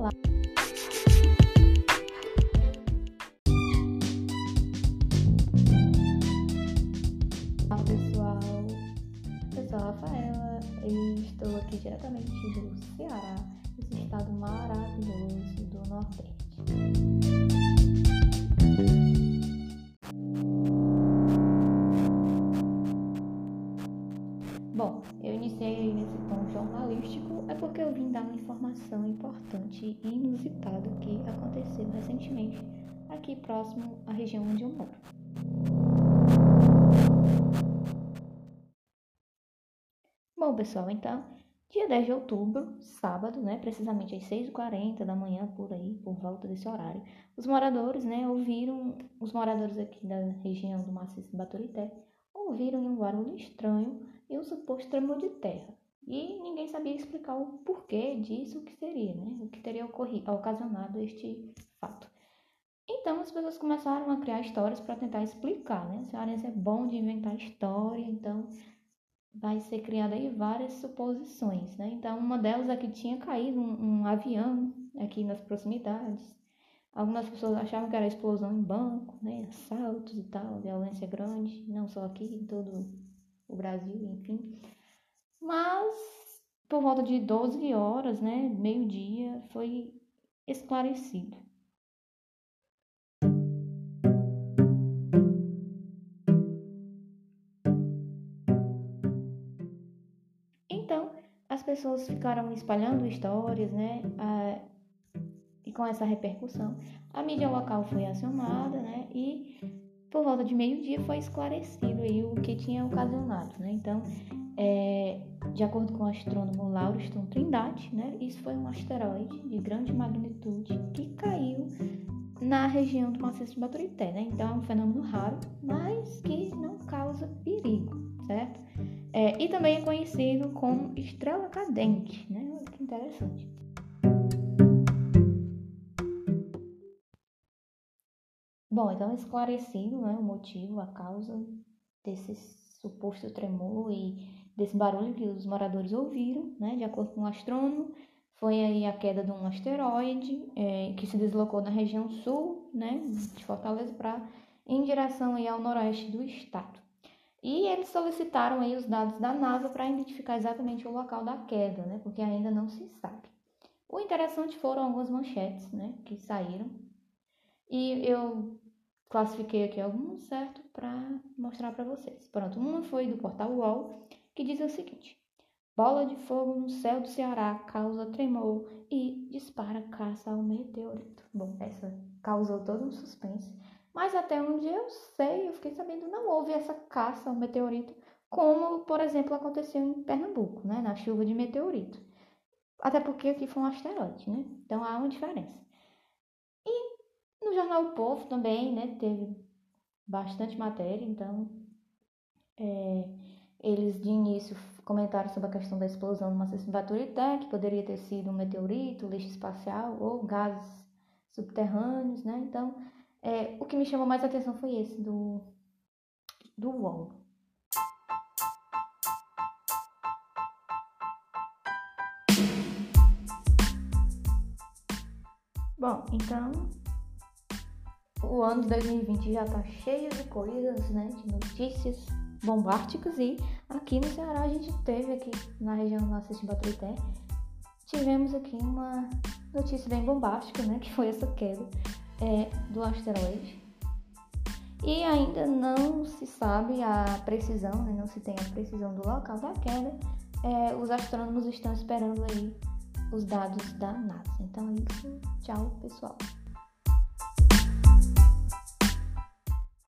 lá. Olá pessoal, eu sou a Rafaela e estou aqui diretamente do Ceará, esse estado maravilhoso do Nordeste. Eu vim dar uma informação importante e inusitada que aconteceu recentemente aqui próximo à região onde eu moro. Bom, pessoal, então, dia 10 de outubro, sábado, né, precisamente às 6h40 da manhã, por aí, por volta desse horário, os moradores, né, ouviram, os moradores aqui da região do maciço Baturité, ouviram um barulho estranho e um suposto tremor de terra. E ninguém sabia explicar o porquê disso, o que seria, né? O que teria ocorrido, ocasionado este fato. Então as pessoas começaram a criar histórias para tentar explicar, né? Cearense é bom de inventar história, então vai ser criada aí várias suposições, né? Então uma delas é que tinha caído um, um avião aqui nas proximidades. Algumas pessoas achavam que era explosão em banco, né? Assaltos e tal, violência grande, não só aqui, em todo o Brasil, enfim. Mas por volta de 12 horas, né, meio-dia, foi esclarecido. Então, as pessoas ficaram espalhando histórias, né, a, e com essa repercussão, a mídia local foi acionada, né, e por volta de meio-dia foi esclarecido aí o que tinha ocasionado, né? Então, é, de acordo com o astrônomo Lauriston Trindade, né, isso foi um asteroide de grande magnitude que caiu na região do maciço de Baturité, né? Então é um fenômeno raro, mas que não causa perigo, certo? É, e também é conhecido como estrela cadente, né? Que interessante. Bom, então esclarecido né, o motivo, a causa desse suposto tremor e desse barulho que os moradores ouviram, né, de acordo com o astrônomo, foi aí a queda de um asteroide é, que se deslocou na região sul, né, de Fortaleza, para em direção aí ao noroeste do estado. E eles solicitaram aí os dados da NASA para identificar exatamente o local da queda, né, porque ainda não se sabe. O interessante foram algumas manchetes, né, que saíram. E eu classifiquei aqui alguns, certo, para mostrar para vocês. Pronto, uma foi do portal UOL, que diz o seguinte: Bola de fogo no céu do Ceará causa tremor e dispara caça ao meteorito. Bom, essa causou todo um suspense, mas até onde eu sei, eu fiquei sabendo, não houve essa caça ao meteorito, como, por exemplo, aconteceu em Pernambuco, né, na chuva de meteorito. Até porque aqui foi um asteroide, né? Então há uma diferença. No jornal o Povo também, né, teve bastante matéria, então é, eles de início comentaram sobre a questão da explosão numa Baturité, que poderia ter sido um meteorito, lixo espacial ou gases subterrâneos, né? Então, é, o que me chamou mais atenção foi esse do, do UOL. Bom, então o ano de 2020 já está cheio de coisas, né? De notícias bombásticas e aqui no Ceará a gente teve aqui na região do de Baturité tivemos aqui uma notícia bem bombástica, né? Que foi essa queda é, do asteroide. E ainda não se sabe a precisão, né? não se tem a precisão do local da queda. É, os astrônomos estão esperando aí os dados da NASA. Então é isso. Tchau, pessoal.